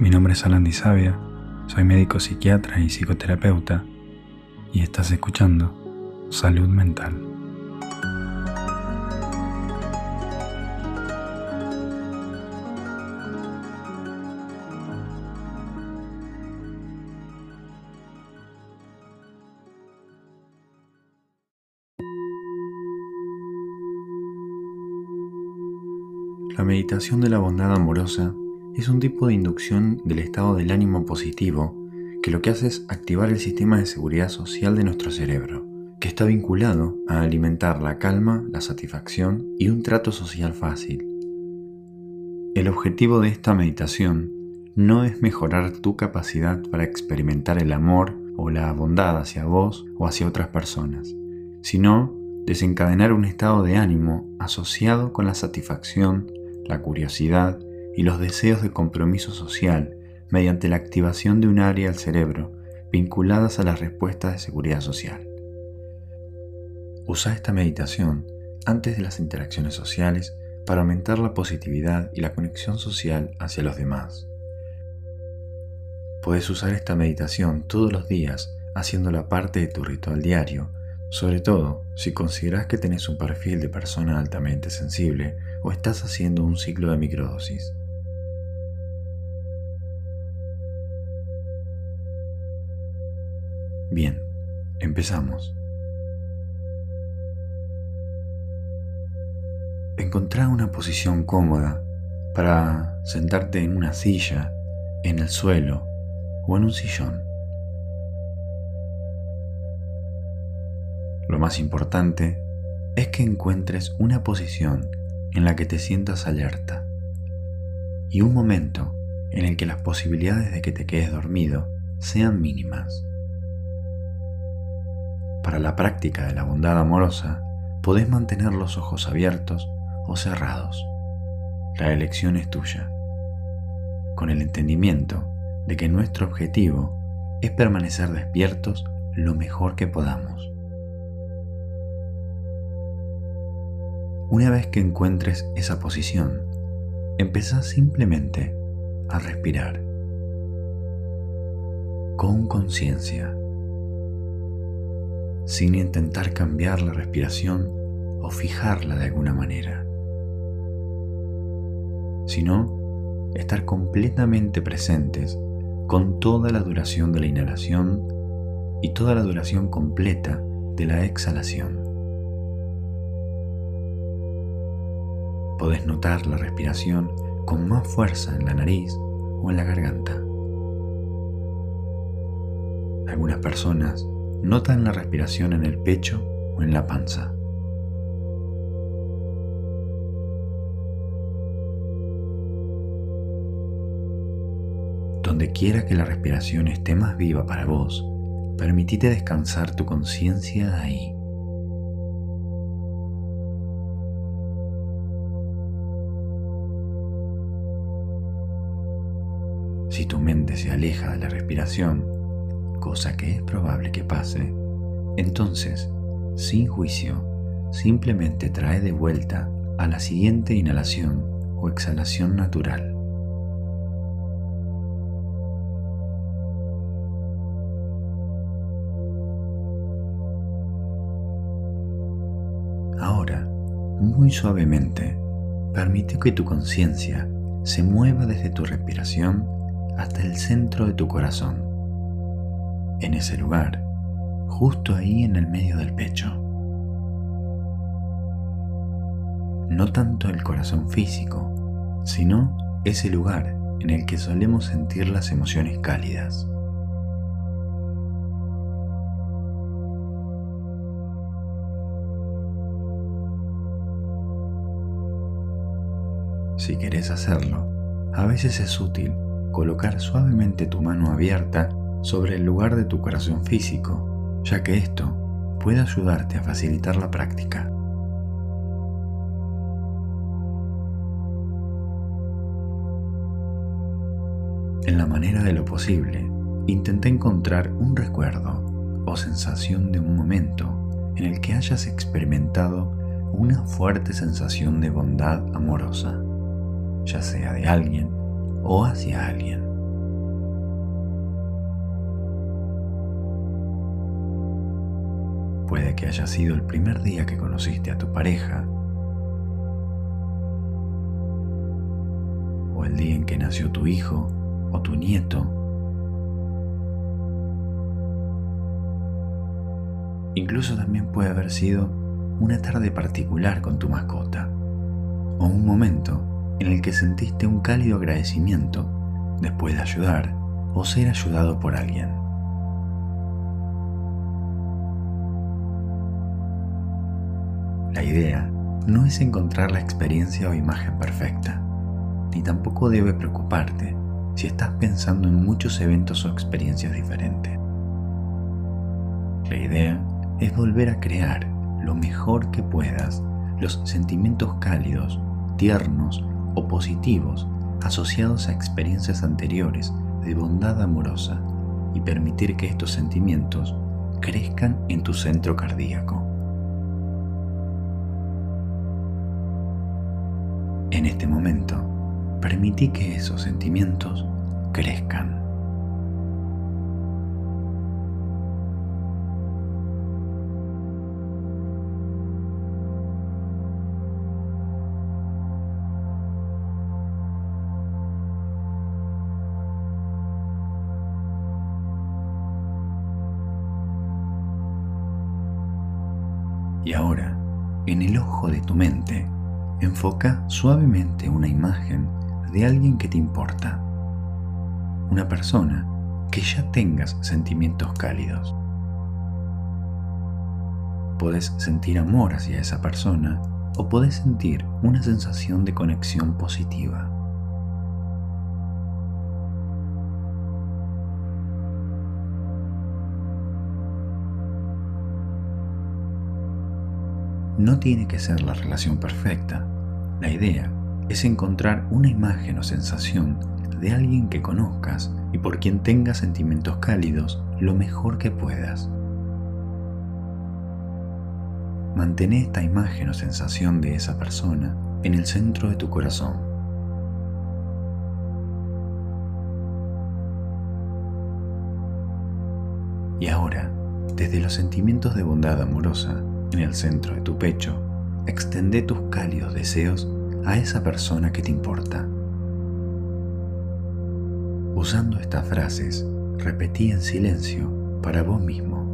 Mi nombre es Alan Sabia, soy médico psiquiatra y psicoterapeuta y estás escuchando Salud Mental. La meditación de la bondad amorosa es un tipo de inducción del estado del ánimo positivo que lo que hace es activar el sistema de seguridad social de nuestro cerebro, que está vinculado a alimentar la calma, la satisfacción y un trato social fácil. El objetivo de esta meditación no es mejorar tu capacidad para experimentar el amor o la bondad hacia vos o hacia otras personas, sino desencadenar un estado de ánimo asociado con la satisfacción, la curiosidad y los deseos de compromiso social mediante la activación de un área del cerebro vinculadas a las respuestas de seguridad social. Usa esta meditación antes de las interacciones sociales para aumentar la positividad y la conexión social hacia los demás. Puedes usar esta meditación todos los días haciéndola parte de tu ritual diario, sobre todo si consideras que tenés un perfil de persona altamente sensible o estás haciendo un ciclo de microdosis. Bien, empezamos. Encontrar una posición cómoda para sentarte en una silla, en el suelo o en un sillón. Lo más importante es que encuentres una posición en la que te sientas alerta y un momento en el que las posibilidades de que te quedes dormido sean mínimas. Para la práctica de la bondad amorosa, podés mantener los ojos abiertos o cerrados. La elección es tuya, con el entendimiento de que nuestro objetivo es permanecer despiertos lo mejor que podamos. Una vez que encuentres esa posición, empezá simplemente a respirar con conciencia sin intentar cambiar la respiración o fijarla de alguna manera, sino estar completamente presentes con toda la duración de la inhalación y toda la duración completa de la exhalación. Podés notar la respiración con más fuerza en la nariz o en la garganta. Algunas personas Notan la respiración en el pecho o en la panza. Donde quiera que la respiración esté más viva para vos, permitite descansar tu conciencia ahí. Si tu mente se aleja de la respiración, cosa que es probable que pase, entonces, sin juicio, simplemente trae de vuelta a la siguiente inhalación o exhalación natural. Ahora, muy suavemente, permite que tu conciencia se mueva desde tu respiración hasta el centro de tu corazón en ese lugar, justo ahí en el medio del pecho. No tanto el corazón físico, sino ese lugar en el que solemos sentir las emociones cálidas. Si querés hacerlo, a veces es útil colocar suavemente tu mano abierta sobre el lugar de tu corazón físico, ya que esto puede ayudarte a facilitar la práctica. En la manera de lo posible, intenta encontrar un recuerdo o sensación de un momento en el que hayas experimentado una fuerte sensación de bondad amorosa, ya sea de alguien o hacia alguien. Puede que haya sido el primer día que conociste a tu pareja, o el día en que nació tu hijo o tu nieto. Incluso también puede haber sido una tarde particular con tu mascota, o un momento en el que sentiste un cálido agradecimiento después de ayudar o ser ayudado por alguien. La idea no es encontrar la experiencia o imagen perfecta, ni tampoco debe preocuparte si estás pensando en muchos eventos o experiencias diferentes. La idea es volver a crear lo mejor que puedas los sentimientos cálidos, tiernos o positivos asociados a experiencias anteriores de bondad amorosa y permitir que estos sentimientos crezcan en tu centro cardíaco. En este momento, permití que esos sentimientos crezcan. Y ahora, en el ojo de tu mente, enfoca suavemente una imagen de alguien que te importa. Una persona que ya tengas sentimientos cálidos. Puedes sentir amor hacia esa persona o puedes sentir una sensación de conexión positiva. No tiene que ser la relación perfecta. La idea es encontrar una imagen o sensación de alguien que conozcas y por quien tengas sentimientos cálidos lo mejor que puedas. Mantén esta imagen o sensación de esa persona en el centro de tu corazón. Y ahora, desde los sentimientos de bondad amorosa, en el centro de tu pecho, extende tus cálidos deseos a esa persona que te importa. Usando estas frases, repetí en silencio para vos mismo.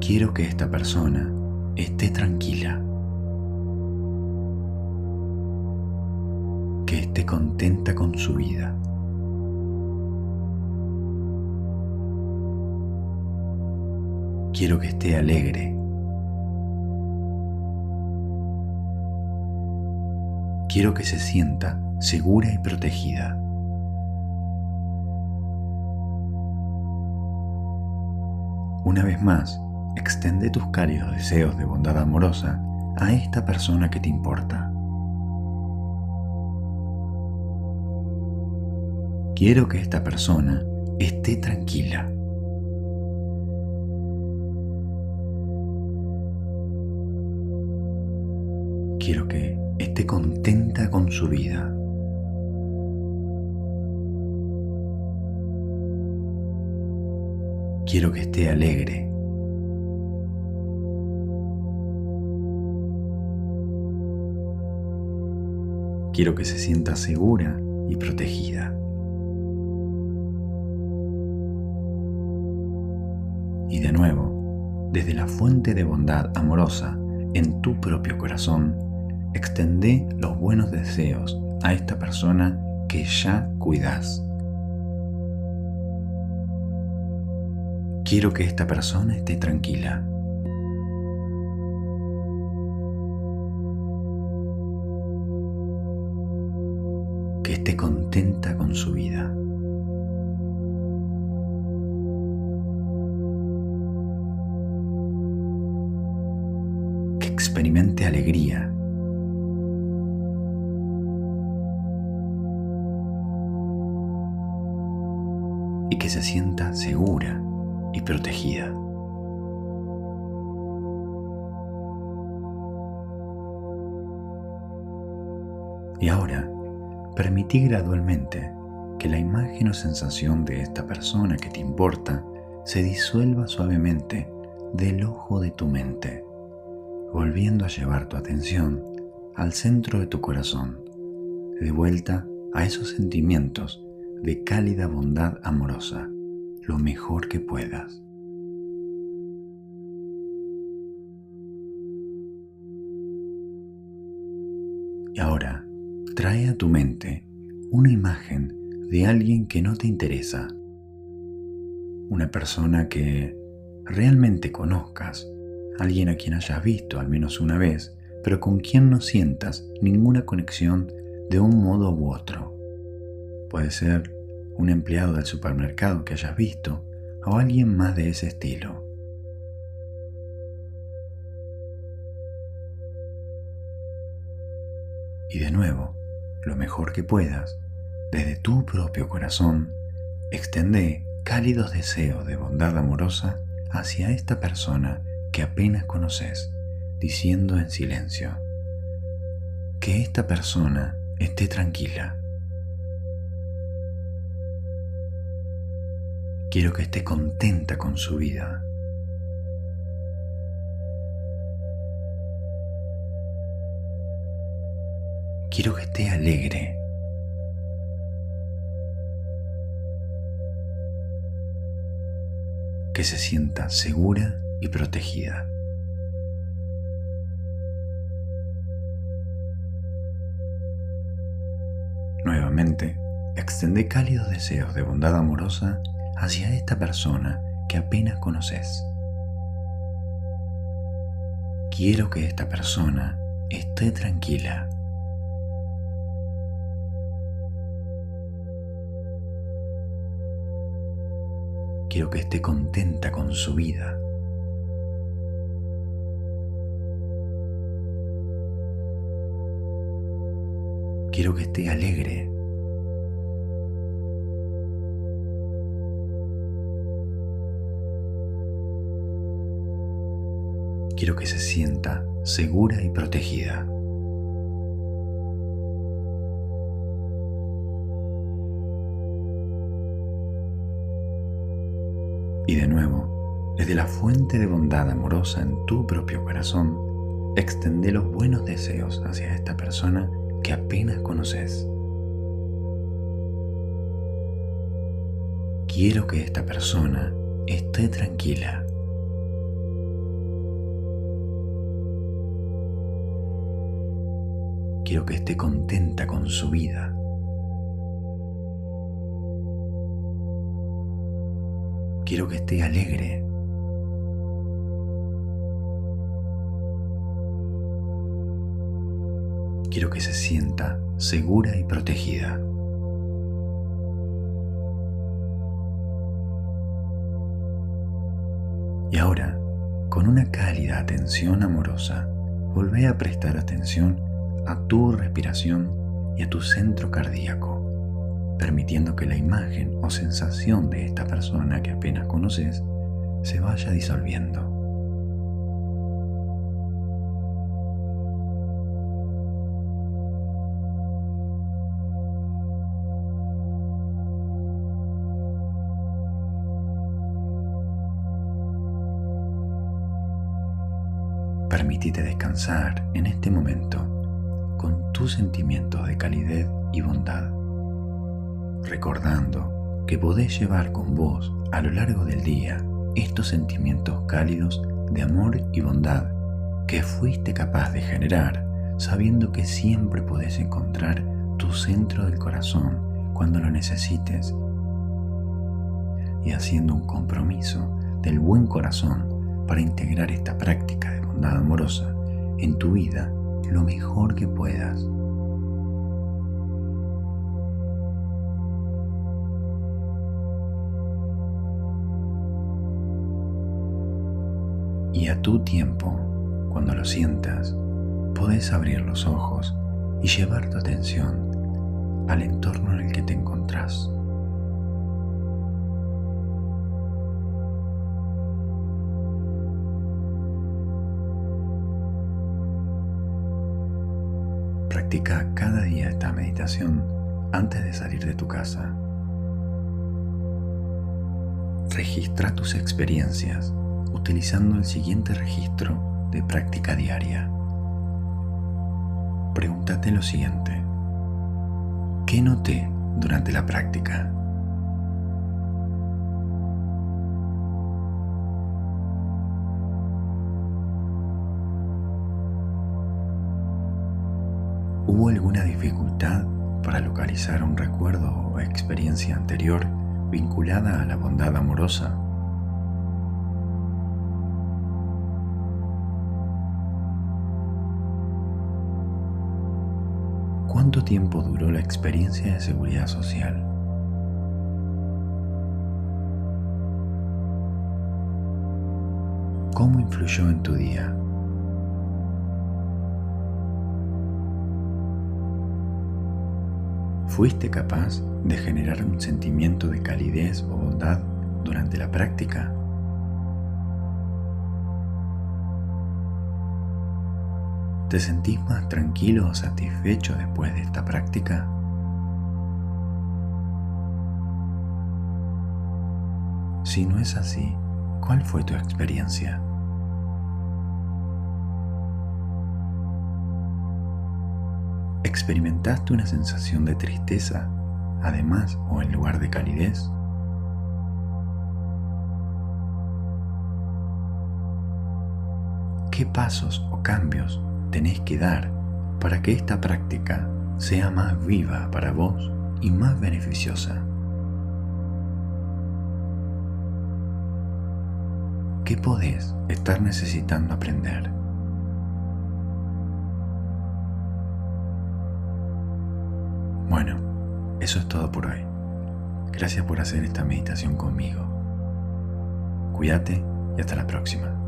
Quiero que esta persona esté tranquila, que esté contenta con su vida. Quiero que esté alegre. Quiero que se sienta segura y protegida. Una vez más, extende tus cálidos deseos de bondad amorosa a esta persona que te importa. Quiero que esta persona esté tranquila. Quiero que esté contenta con su vida. Quiero que esté alegre. Quiero que se sienta segura y protegida. Y de nuevo, desde la fuente de bondad amorosa en tu propio corazón, extendé los buenos deseos a esta persona que ya cuidas. Quiero que esta persona esté tranquila. Que esté contenta con su vida. Que experimente alegría y que se sienta segura y protegida. Y ahora, permití gradualmente que la imagen o sensación de esta persona que te importa se disuelva suavemente del ojo de tu mente, volviendo a llevar tu atención al centro de tu corazón, de vuelta a esos sentimientos de cálida bondad amorosa, lo mejor que puedas. Y ahora, trae a tu mente una imagen de alguien que no te interesa, una persona que realmente conozcas, alguien a quien hayas visto al menos una vez, pero con quien no sientas ninguna conexión de un modo u otro. Puede ser un empleado del supermercado que hayas visto o alguien más de ese estilo. Y de nuevo, lo mejor que puedas, desde tu propio corazón, extende cálidos deseos de bondad amorosa hacia esta persona que apenas conoces, diciendo en silencio, que esta persona esté tranquila. Quiero que esté contenta con su vida. Quiero que esté alegre. Que se sienta segura y protegida. Nuevamente, extende cálidos deseos de bondad amorosa hacia esta persona que apenas conoces. Quiero que esta persona esté tranquila. Quiero que esté contenta con su vida. Quiero que esté alegre. Quiero que se sienta segura y protegida. Y de nuevo, desde la fuente de bondad amorosa en tu propio corazón, extende los buenos deseos hacia esta persona que apenas conoces. Quiero que esta persona esté tranquila. Quiero que esté contenta con su vida. Quiero que esté alegre. Quiero que se sienta segura y protegida. Y ahora, con una cálida atención amorosa, volvé a prestar atención a tu respiración y a tu centro cardíaco, permitiendo que la imagen o sensación de esta persona que apenas conoces se vaya disolviendo. Permitite descansar en este momento tus sentimientos de calidez y bondad, recordando que podés llevar con vos a lo largo del día estos sentimientos cálidos de amor y bondad que fuiste capaz de generar sabiendo que siempre podés encontrar tu centro del corazón cuando lo necesites y haciendo un compromiso del buen corazón para integrar esta práctica de bondad amorosa en tu vida lo mejor que puedas. Y a tu tiempo, cuando lo sientas, puedes abrir los ojos y llevar tu atención al entorno en el que te encontrás. Practica cada día esta meditación antes de salir de tu casa. registra tus experiencias utilizando el siguiente registro de práctica diaria. Pregúntate lo siguiente. ¿Qué noté durante la práctica? Dificultad para localizar un recuerdo o experiencia anterior vinculada a la bondad amorosa? ¿Cuánto tiempo duró la experiencia de seguridad social? ¿Cómo influyó en tu día? ¿Fuiste capaz de generar un sentimiento de calidez o bondad durante la práctica? ¿Te sentís más tranquilo o satisfecho después de esta práctica? Si no es así, ¿cuál fue tu experiencia? ¿Experimentaste una sensación de tristeza, además o en lugar de calidez? ¿Qué pasos o cambios tenés que dar para que esta práctica sea más viva para vos y más beneficiosa? ¿Qué podés estar necesitando aprender? Eso es todo por hoy. Gracias por hacer esta meditación conmigo. Cuídate y hasta la próxima.